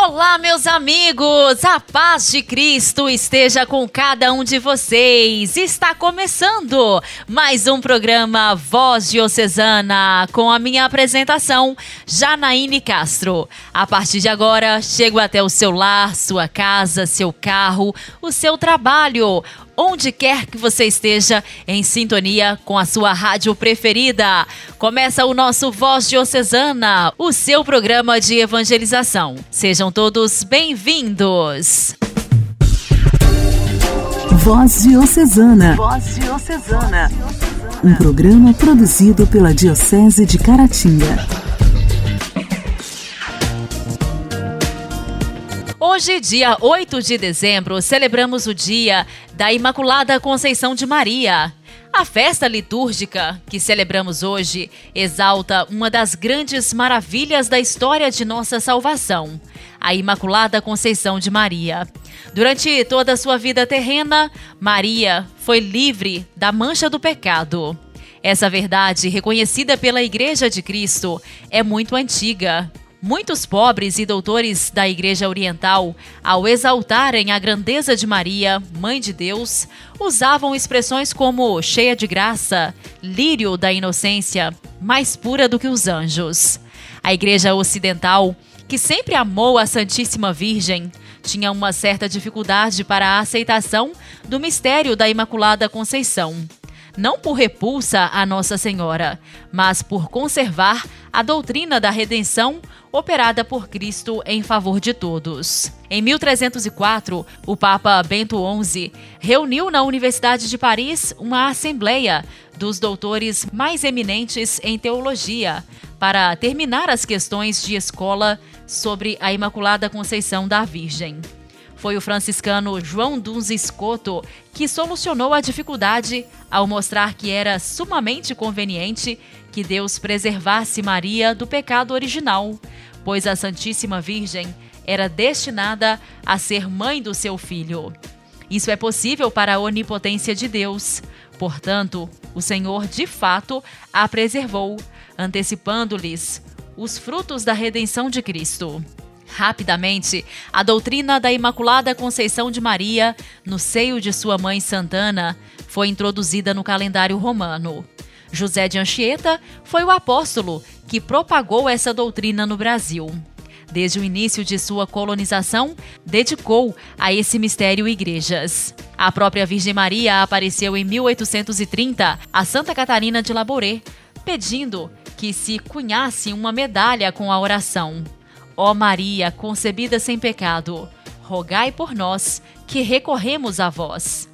Olá, meus amigos! A paz de Cristo esteja com cada um de vocês. Está começando mais um programa Voz Diocesana com a minha apresentação, Janaíne Castro. A partir de agora, chego até o seu lar, sua casa, seu carro, o seu trabalho onde quer que você esteja em sintonia com a sua rádio preferida. Começa o nosso Voz Diocesana, o seu programa de evangelização. Sejam todos bem-vindos. Voz Diocesana. Voz Diocesana. Um programa produzido pela Diocese de Caratinga. Hoje, dia 8 de dezembro, celebramos o dia da Imaculada Conceição de Maria. A festa litúrgica que celebramos hoje exalta uma das grandes maravilhas da história de nossa salvação, a Imaculada Conceição de Maria. Durante toda a sua vida terrena, Maria foi livre da mancha do pecado. Essa verdade, reconhecida pela Igreja de Cristo, é muito antiga. Muitos pobres e doutores da Igreja Oriental, ao exaltarem a grandeza de Maria, Mãe de Deus, usavam expressões como cheia de graça, lírio da inocência, mais pura do que os anjos. A Igreja Ocidental, que sempre amou a Santíssima Virgem, tinha uma certa dificuldade para a aceitação do mistério da Imaculada Conceição não por repulsa a Nossa Senhora, mas por conservar a doutrina da redenção operada por Cristo em favor de todos. Em 1304, o Papa Bento XI reuniu na Universidade de Paris uma assembleia dos doutores mais eminentes em teologia para terminar as questões de escola sobre a Imaculada Conceição da Virgem. Foi o franciscano João Duns Escoto que solucionou a dificuldade ao mostrar que era sumamente conveniente que Deus preservasse Maria do pecado original, pois a Santíssima Virgem era destinada a ser mãe do seu filho. Isso é possível para a onipotência de Deus. Portanto, o Senhor de fato a preservou, antecipando-lhes os frutos da redenção de Cristo. Rapidamente, a doutrina da Imaculada Conceição de Maria, no seio de sua mãe Santana, foi introduzida no calendário romano. José de Anchieta foi o apóstolo que propagou essa doutrina no Brasil. Desde o início de sua colonização, dedicou a esse mistério igrejas. A própria Virgem Maria apareceu em 1830 a Santa Catarina de Laboré, pedindo que se cunhasse uma medalha com a oração. Ó Maria, concebida sem pecado, rogai por nós que recorremos a vós.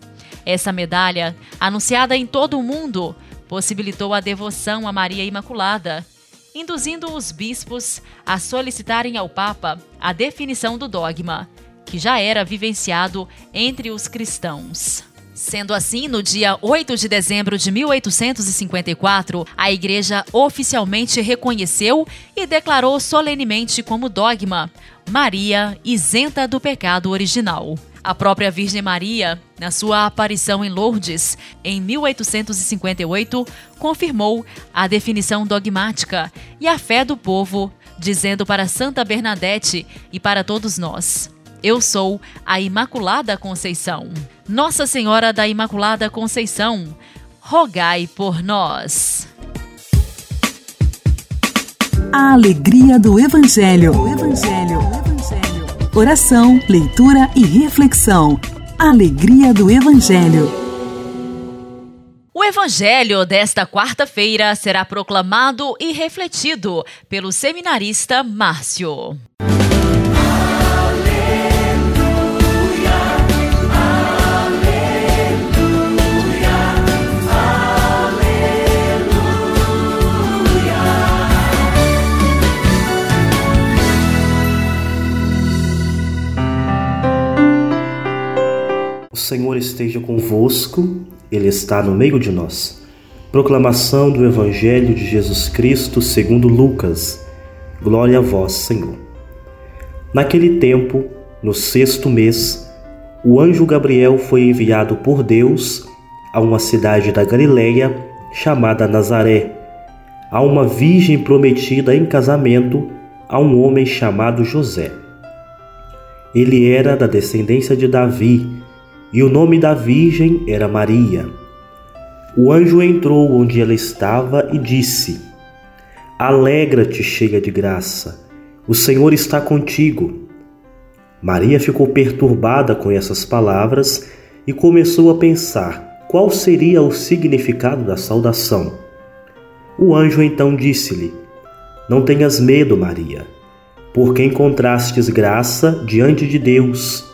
Essa medalha, anunciada em todo o mundo, possibilitou a devoção a Maria Imaculada, induzindo os bispos a solicitarem ao Papa a definição do dogma, que já era vivenciado entre os cristãos. Sendo assim, no dia 8 de dezembro de 1854, a Igreja oficialmente reconheceu e declarou solenemente como dogma Maria isenta do pecado original. A própria Virgem Maria, na sua aparição em Lourdes, em 1858, confirmou a definição dogmática e a fé do povo, dizendo para Santa Bernadette e para todos nós: Eu sou a Imaculada Conceição. Nossa Senhora da Imaculada Conceição, rogai por nós. A alegria do Evangelho. O Evangelho. O Evangelho. Oração, leitura e reflexão. Alegria do Evangelho. O Evangelho desta quarta-feira será proclamado e refletido pelo seminarista Márcio. Senhor esteja convosco, Ele está no meio de nós. Proclamação do Evangelho de Jesus Cristo segundo Lucas. Glória a vós, Senhor. Naquele tempo, no sexto mês, o anjo Gabriel foi enviado por Deus a uma cidade da Galileia chamada Nazaré, a uma virgem prometida em casamento a um homem chamado José. Ele era da descendência de Davi e o nome da virgem era Maria. O anjo entrou onde ela estava e disse: Alegra-te, cheia de graça, o Senhor está contigo. Maria ficou perturbada com essas palavras e começou a pensar qual seria o significado da saudação. O anjo então disse-lhe: Não tenhas medo, Maria, porque encontrastes graça diante de Deus.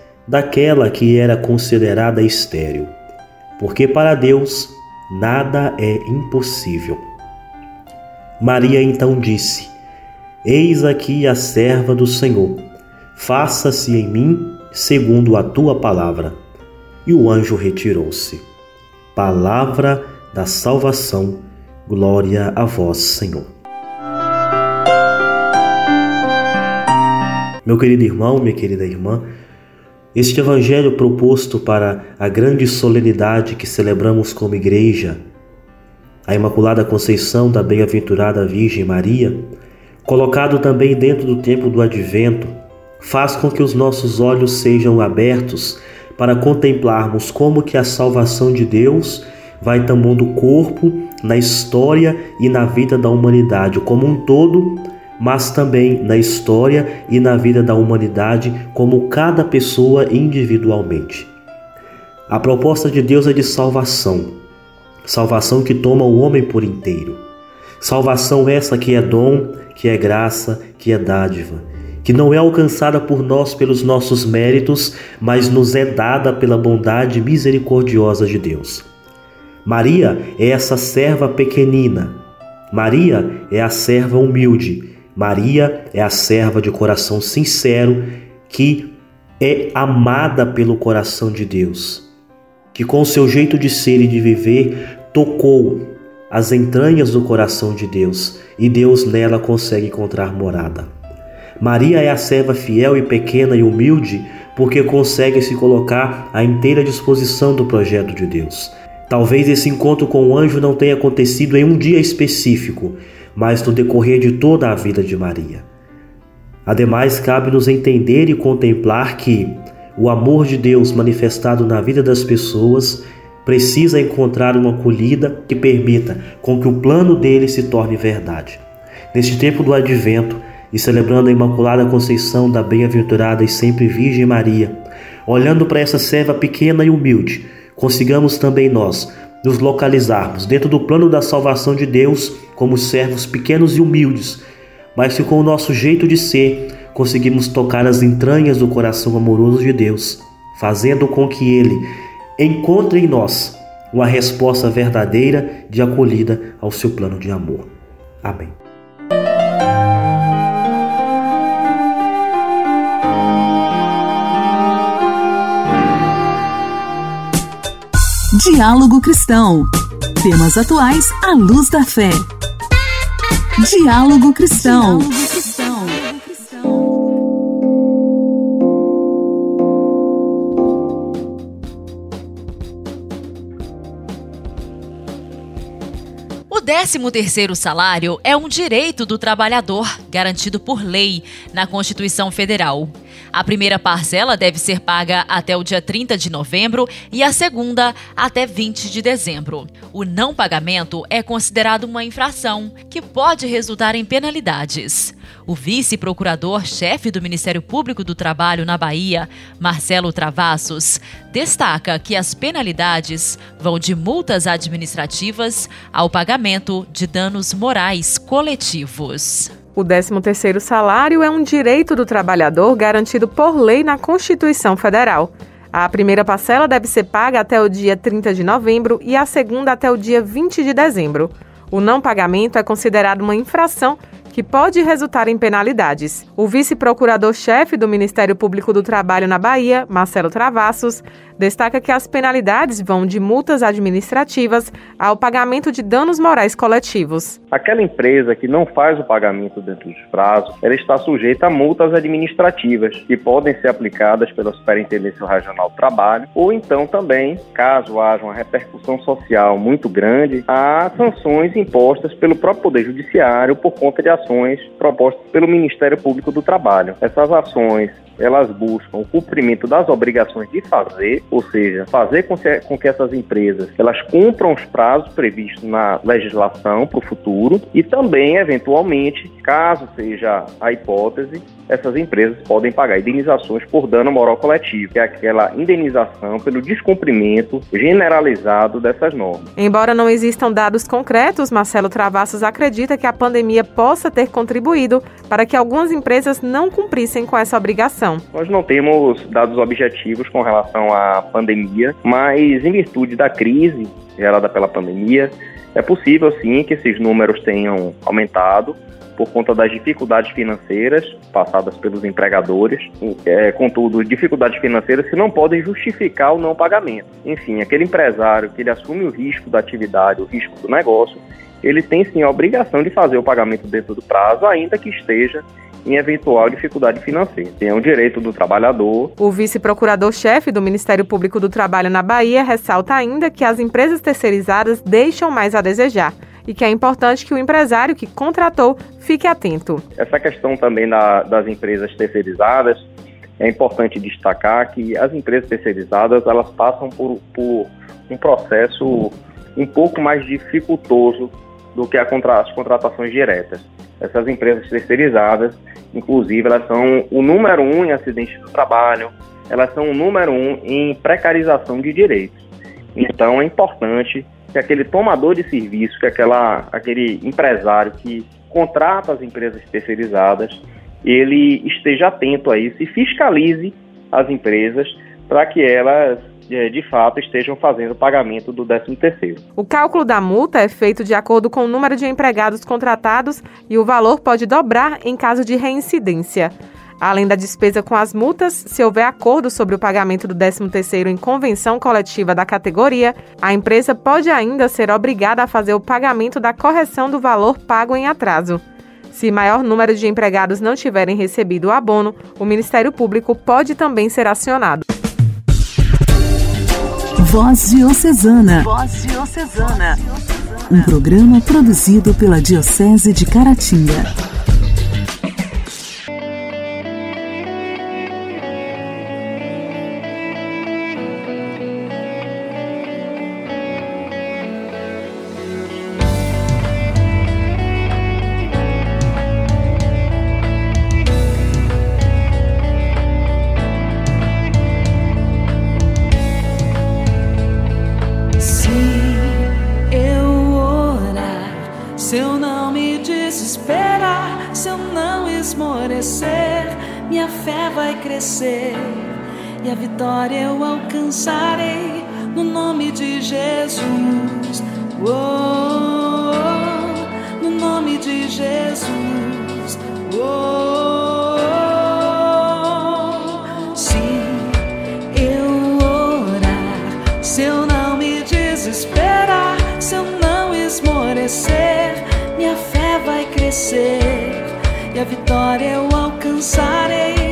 daquela que era considerada estéril, porque para Deus nada é impossível. Maria então disse: Eis aqui a serva do Senhor, faça-se em mim segundo a tua palavra. E o anjo retirou-se. Palavra da salvação, glória a vós, Senhor. Meu querido irmão, minha querida irmã, este evangelho proposto para a grande solenidade que celebramos como igreja, a Imaculada Conceição da Bem-aventurada Virgem Maria, colocado também dentro do tempo do advento, faz com que os nossos olhos sejam abertos para contemplarmos como que a salvação de Deus vai tomando corpo na história e na vida da humanidade como um todo mas também na história e na vida da humanidade como cada pessoa individualmente. A proposta de Deus é de salvação, salvação que toma o homem por inteiro. Salvação essa que é dom, que é graça, que é dádiva, que não é alcançada por nós pelos nossos méritos, mas nos é dada pela bondade misericordiosa de Deus. Maria é essa serva pequenina. Maria é a serva humilde Maria é a serva de coração sincero que é amada pelo coração de Deus, que com seu jeito de ser e de viver tocou as entranhas do coração de Deus e Deus nela consegue encontrar morada. Maria é a serva fiel e pequena e humilde porque consegue se colocar à inteira disposição do projeto de Deus. Talvez esse encontro com o anjo não tenha acontecido em um dia específico, mas no decorrer de toda a vida de Maria. Ademais, cabe-nos entender e contemplar que o amor de Deus manifestado na vida das pessoas precisa encontrar uma acolhida que permita com que o plano dele se torne verdade. Neste tempo do advento, e celebrando a Imaculada Conceição da Bem-aventurada e sempre Virgem Maria, olhando para essa serva pequena e humilde, consigamos também nós nos localizarmos dentro do plano da salvação de Deus como servos pequenos e humildes, mas que com o nosso jeito de ser conseguimos tocar as entranhas do coração amoroso de Deus, fazendo com que Ele encontre em nós uma resposta verdadeira de acolhida ao seu plano de amor. Amém. Diálogo Cristão. Temas atuais à luz da fé. Diálogo Cristão. O 13º salário é um direito do trabalhador garantido por lei na Constituição Federal. A primeira parcela deve ser paga até o dia 30 de novembro e a segunda até 20 de dezembro. O não pagamento é considerado uma infração, que pode resultar em penalidades. O vice-procurador-chefe do Ministério Público do Trabalho na Bahia, Marcelo Travassos, destaca que as penalidades vão de multas administrativas ao pagamento de danos morais coletivos. O 13º salário é um direito do trabalhador garantido por lei na Constituição Federal. A primeira parcela deve ser paga até o dia 30 de novembro e a segunda até o dia 20 de dezembro. O não pagamento é considerado uma infração que pode resultar em penalidades. O vice-procurador-chefe do Ministério Público do Trabalho na Bahia, Marcelo Travassos, destaca que as penalidades vão de multas administrativas ao pagamento de danos morais coletivos. Aquela empresa que não faz o pagamento dentro dos prazos, ela está sujeita a multas administrativas que podem ser aplicadas pela Superintendência Regional do Trabalho ou então também, caso haja uma repercussão social muito grande, a sanções impostas pelo próprio Poder Judiciário por conta de ações propostas pelo Ministério Público do Trabalho. Essas ações elas buscam o cumprimento das obrigações de fazer, ou seja, fazer com que, essas empresas elas cumpram os prazos previstos na legislação para o futuro e também, eventualmente, caso seja a hipótese, essas empresas podem pagar indenizações por dano moral coletivo, que é aquela indenização pelo descumprimento generalizado dessas normas. Embora não existam dados concretos, Marcelo Travassos acredita que a pandemia possa ter contribuído para que algumas empresas não cumprissem com essa obrigação. Nós não temos dados objetivos com relação à pandemia, mas em virtude da crise gerada pela pandemia, é possível sim que esses números tenham aumentado por conta das dificuldades financeiras passadas pelos empregadores. É, contudo, dificuldades financeiras que não podem justificar o não pagamento. Enfim, aquele empresário que ele assume o risco da atividade, o risco do negócio, ele tem sim a obrigação de fazer o pagamento dentro do prazo, ainda que esteja em eventual dificuldade financeira. Tem um direito do trabalhador. O vice-procurador-chefe do Ministério Público do Trabalho na Bahia ressalta ainda que as empresas terceirizadas deixam mais a desejar e que é importante que o empresário que contratou fique atento. Essa questão também da, das empresas terceirizadas, é importante destacar que as empresas terceirizadas elas passam por, por um processo um pouco mais dificultoso do que contra, as contratações diretas. Essas empresas terceirizadas, inclusive, elas são o número um em acidentes do trabalho, elas são o número um em precarização de direitos. Então, é importante que aquele tomador de serviço, que aquela, aquele empresário que contrata as empresas terceirizadas, ele esteja atento a isso e fiscalize as empresas para que elas é, de fato estejam fazendo o pagamento do 13º. O cálculo da multa é feito de acordo com o número de empregados contratados e o valor pode dobrar em caso de reincidência. Além da despesa com as multas, se houver acordo sobre o pagamento do 13º em convenção coletiva da categoria, a empresa pode ainda ser obrigada a fazer o pagamento da correção do valor pago em atraso. Se maior número de empregados não tiverem recebido o abono, o Ministério Público pode também ser acionado. Voz Diocesana. Voz Diocesana. Um programa produzido pela Diocese de Caratinga. A vitória eu alcançarei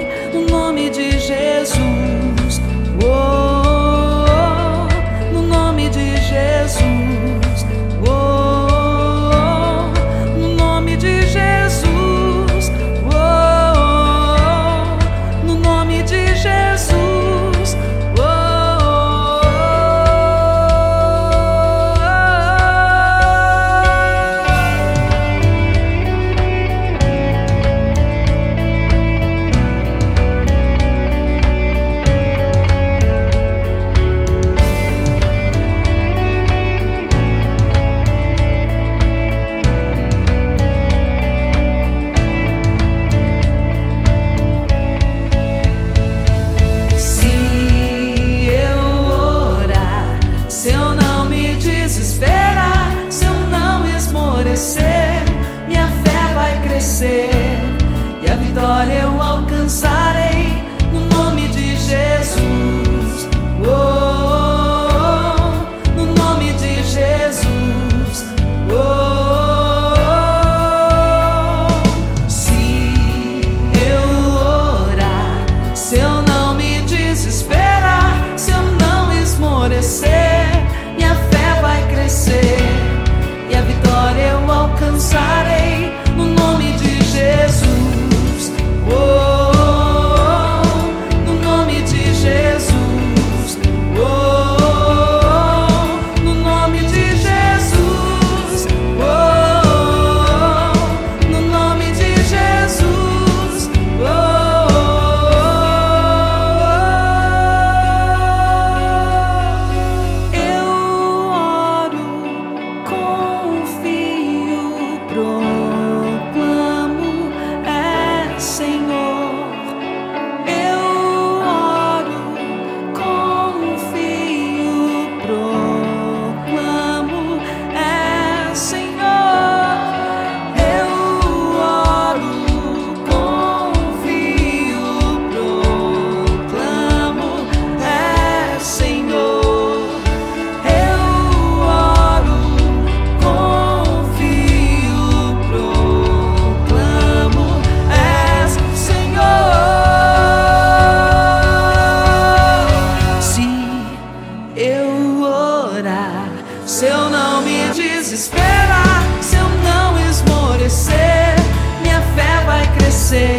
desesperar, se eu não esmorecer, minha fé vai crescer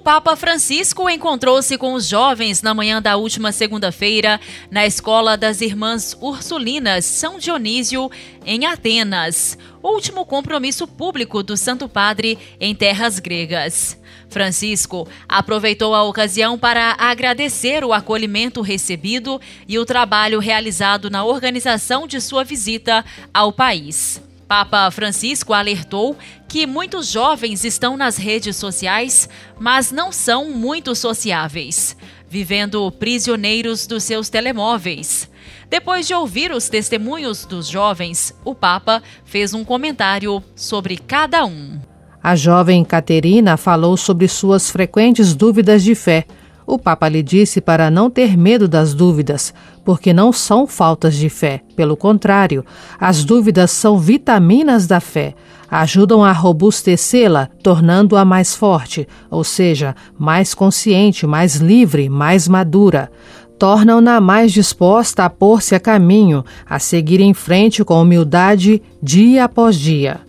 O Papa Francisco encontrou-se com os jovens na manhã da última segunda-feira na Escola das Irmãs Ursulinas São Dionísio, em Atenas, último compromisso público do Santo Padre em terras gregas. Francisco aproveitou a ocasião para agradecer o acolhimento recebido e o trabalho realizado na organização de sua visita ao país. Papa Francisco alertou que muitos jovens estão nas redes sociais, mas não são muito sociáveis, vivendo prisioneiros dos seus telemóveis. Depois de ouvir os testemunhos dos jovens, o Papa fez um comentário sobre cada um. A jovem Caterina falou sobre suas frequentes dúvidas de fé. O Papa lhe disse para não ter medo das dúvidas, porque não são faltas de fé. Pelo contrário, as dúvidas são vitaminas da fé. Ajudam a robustecê-la, tornando-a mais forte, ou seja, mais consciente, mais livre, mais madura tornam-na mais disposta a pôr-se a caminho, a seguir em frente com humildade dia após dia.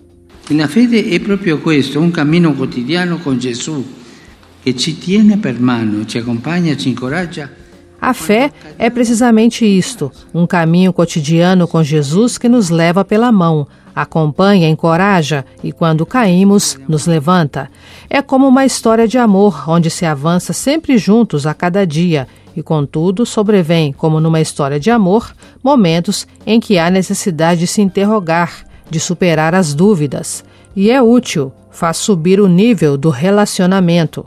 La fede è proprio questo, un cammino quotidiano con Gesù che ci tiene per mano, ci accompagna, ci incoraggia. A fé é precisamente isto, um caminho cotidiano com Jesus que nos leva pela mão, acompanha, encoraja e, quando caímos, nos levanta. É como uma história de amor, onde se avança sempre juntos a cada dia e, contudo, sobrevém, como numa história de amor, momentos em que há necessidade de se interrogar, de superar as dúvidas. E é útil, faz subir o nível do relacionamento.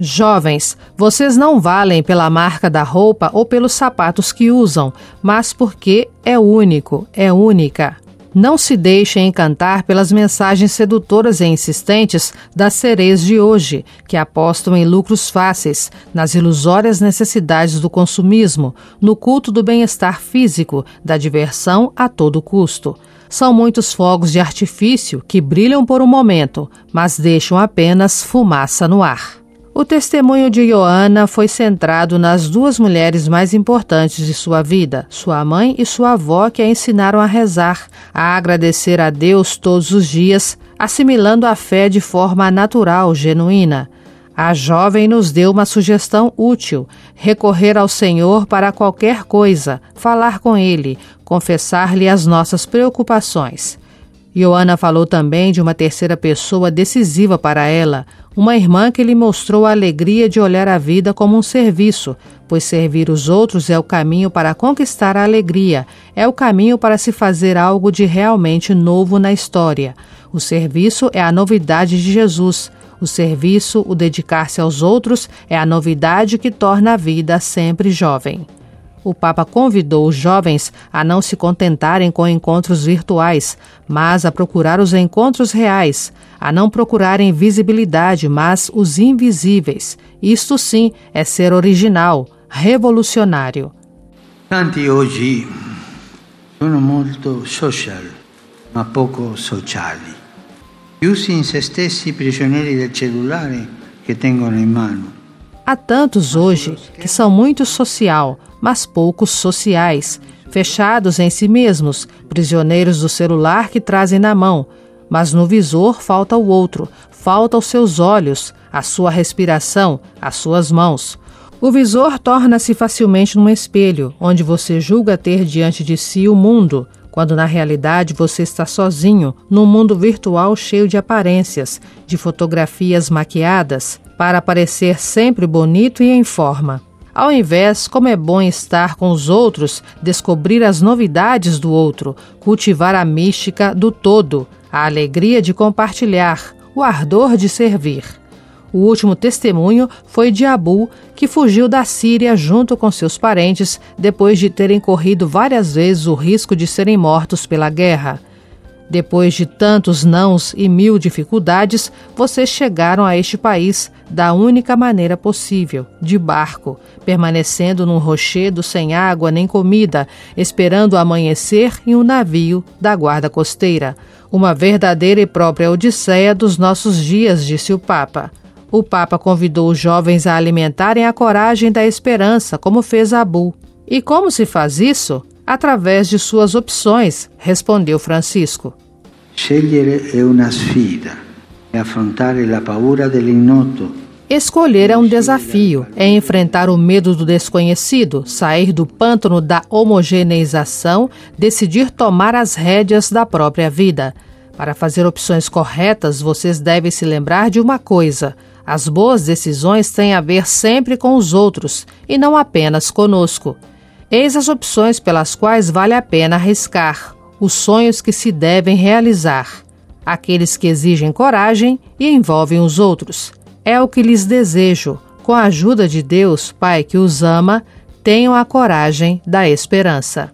Jovens, vocês não valem pela marca da roupa ou pelos sapatos que usam, mas porque é único, é única. Não se deixem encantar pelas mensagens sedutoras e insistentes das sereias de hoje, que apostam em lucros fáceis, nas ilusórias necessidades do consumismo, no culto do bem-estar físico, da diversão a todo custo. São muitos fogos de artifício que brilham por um momento, mas deixam apenas fumaça no ar. O testemunho de Joana foi centrado nas duas mulheres mais importantes de sua vida, sua mãe e sua avó, que a ensinaram a rezar, a agradecer a Deus todos os dias, assimilando a fé de forma natural, genuína. A jovem nos deu uma sugestão útil: recorrer ao Senhor para qualquer coisa, falar com Ele, confessar-lhe as nossas preocupações. Joana falou também de uma terceira pessoa decisiva para ela, uma irmã que lhe mostrou a alegria de olhar a vida como um serviço, pois servir os outros é o caminho para conquistar a alegria, é o caminho para se fazer algo de realmente novo na história. O serviço é a novidade de Jesus. O serviço, o dedicar-se aos outros, é a novidade que torna a vida sempre jovem. O Papa convidou os jovens a não se contentarem com encontros virtuais, mas a procurar os encontros reais, a não procurarem visibilidade, mas os invisíveis. Isto sim é ser original, revolucionário. Tanti hoje sono molto social, ma poco sociali. Chiusi in se stessi prigionieri del cellulare che tengono in mano. Há tantos hoje que são muito social, mas poucos sociais, fechados em si mesmos, prisioneiros do celular que trazem na mão. Mas no visor falta o outro, falta os seus olhos, a sua respiração, as suas mãos. O visor torna-se facilmente um espelho, onde você julga ter diante de si o mundo, quando na realidade você está sozinho, num mundo virtual cheio de aparências, de fotografias maquiadas, para parecer sempre bonito e em forma. Ao invés, como é bom estar com os outros, descobrir as novidades do outro, cultivar a mística do todo, a alegria de compartilhar, o ardor de servir. O último testemunho foi de Abu, que fugiu da Síria junto com seus parentes depois de terem corrido várias vezes o risco de serem mortos pela guerra. Depois de tantos nãos e mil dificuldades, vocês chegaram a este país da única maneira possível, de barco, permanecendo num rochedo sem água nem comida, esperando amanhecer em um navio da guarda costeira. Uma verdadeira e própria odisseia dos nossos dias, disse o Papa. O Papa convidou os jovens a alimentarem a coragem da esperança, como fez Abu. E como se faz isso? Através de suas opções, respondeu Francisco. Scegliere è una sfida, e affrontare la paura dell'ignoto. Escolher é um desafio, é enfrentar o medo do desconhecido, sair do pântano da homogeneização, decidir tomar as rédeas da própria vida. Para fazer opções corretas, vocês devem se lembrar de uma coisa: as boas decisões têm a ver sempre com os outros e não apenas conosco. Eis as opções pelas quais vale a pena arriscar, os sonhos que se devem realizar, aqueles que exigem coragem e envolvem os outros. É o que lhes desejo. Com a ajuda de Deus, Pai que os ama, tenham a coragem da esperança.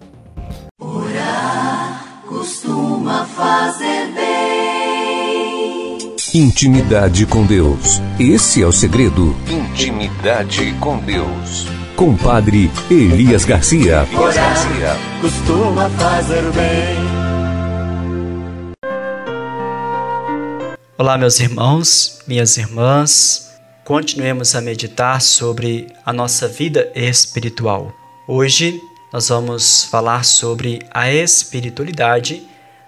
Orar costuma fazer bem. Intimidade com Deus. Esse é o segredo. Intimidade com Deus com Padre Elias Garcia. Elias Garcia. Costuma fazer bem. Olá, meus irmãos, minhas irmãs. Continuemos a meditar sobre a nossa vida espiritual. Hoje nós vamos falar sobre a espiritualidade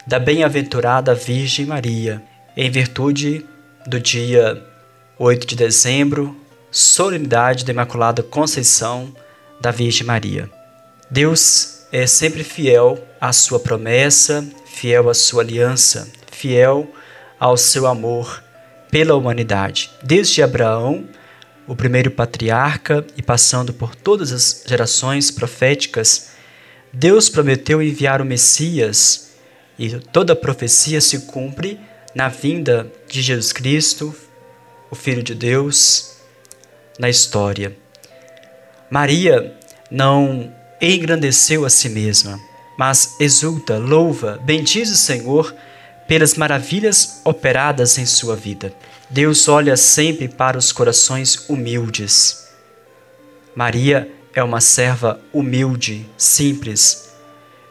da bem-aventurada Virgem Maria, em virtude do dia 8 de dezembro, solenidade da Imaculada Conceição da Virgem Maria. Deus é sempre fiel à sua promessa, fiel à sua aliança, fiel ao seu amor pela humanidade. Desde Abraão, o primeiro patriarca, e passando por todas as gerações proféticas, Deus prometeu enviar o Messias E toda profecia se cumpre na vinda de Jesus Cristo, o Filho de Deus, na história. Maria não engrandeceu a si mesma, mas exulta, louva, bendiz o Senhor pelas maravilhas operadas em sua vida. Deus olha sempre para os corações humildes. Maria é uma serva humilde, simples.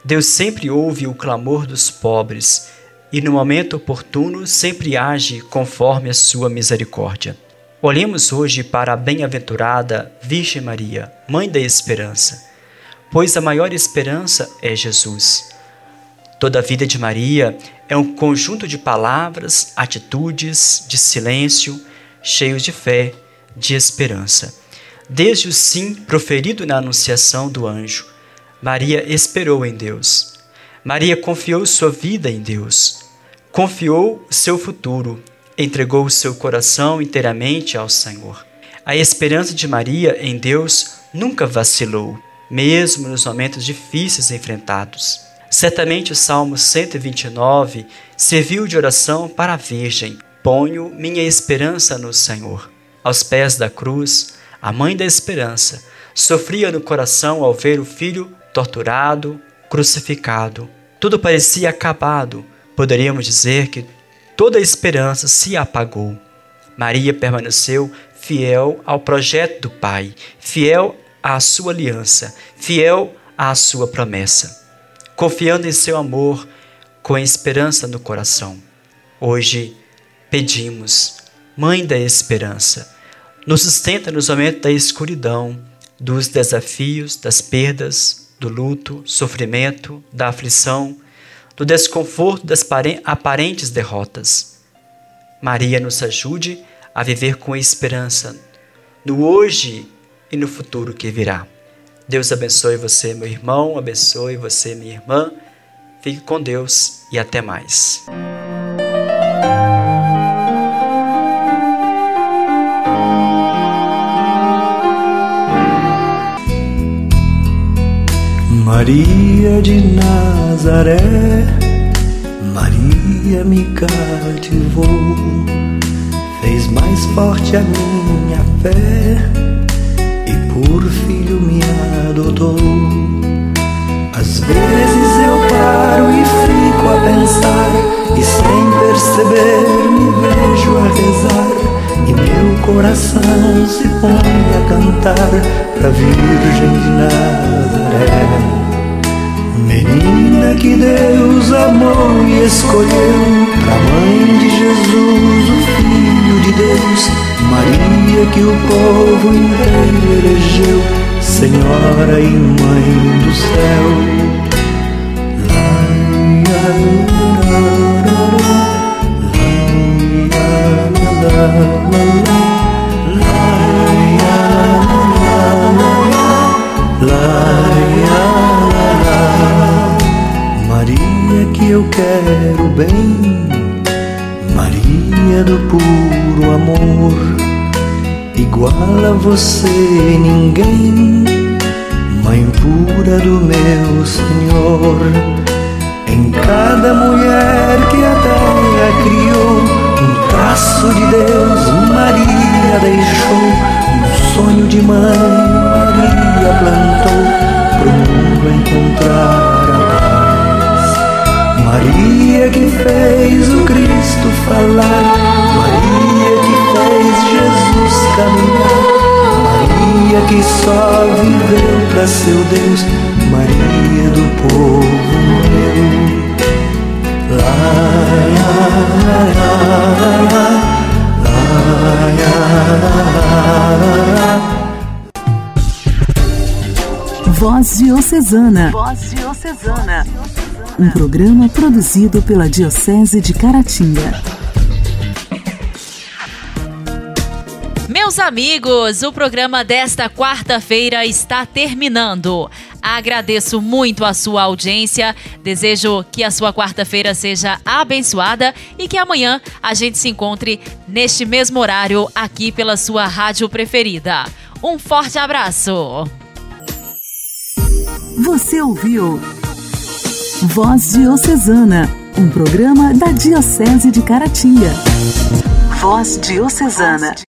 Deus sempre ouve o clamor dos pobres e, no momento oportuno, sempre age conforme a sua misericórdia. Olhemos hoje para a bem-aventurada Virgem Maria, Mãe da Esperança, pois a maior esperança é Jesus. Toda a vida de Maria é um conjunto de palavras, atitudes, de silêncio, cheios de fé, de esperança. Desde o sim proferido na anunciação do anjo, Maria esperou em Deus. Maria confiou sua vida em Deus. Confiou seu futuro, entregou o seu coração inteiramente ao Senhor. A esperança de Maria em Deus nunca vacilou, mesmo nos momentos difíceis enfrentados. Certamente o Salmo 129 serviu de oração para a Virgem. Ponho minha esperança no Senhor. Aos pés da cruz, a mãe da esperança, sofria no coração ao ver o filho torturado, crucificado. Tudo parecia acabado. Poderíamos dizer que toda a esperança se apagou. Maria permaneceu fiel ao projeto do Pai, fiel à sua aliança, fiel à sua promessa, confiando em seu amor com esperança no coração. Hoje pedimos, Mãe da Esperança, nos sustenta nos momentos da escuridão, dos desafios, das perdas, do luto, sofrimento, da aflição, do desconforto das aparentes derrotas. Maria nos ajude a viver com esperança no hoje e no futuro que virá. Deus abençoe você, meu irmão, abençoe você, minha irmã. Fique com Deus e até mais. Maria de Nazaré, Maria me cativou, fez mais forte a minha fé e por filho me adotou. Às vezes eu paro e fico a pensar, e sem perceber me vejo a rezar, e meu coração se põe a cantar pra Virgem de Nazaré. Menina que Deus amou e escolheu Pra mãe de Jesus, o Filho de Deus Maria que o povo inteiro elegeu Senhora e Mãe do céu você ninguém, Mãe pura do meu Senhor. Em cada mulher que a terra criou, um traço de Deus, Maria deixou, um sonho de mãe, Maria plantou, pro mundo encontrar a paz. Maria que fez o Cristo falar, Maria que fez Jesus caminhar, Maria que só viveu para seu Deus, Maria do povo meu. La, la, la, la, la, Voz Diocesana. Voz Diocesana. Um programa produzido pela Diocese de Caratinga. Meus amigos, o programa desta quarta-feira está terminando. Agradeço muito a sua audiência. Desejo que a sua quarta-feira seja abençoada e que amanhã a gente se encontre neste mesmo horário aqui pela sua rádio preferida. Um forte abraço. Você ouviu Voz Diocesana, um programa da Diocese de Caratinga. Voz Diocesana.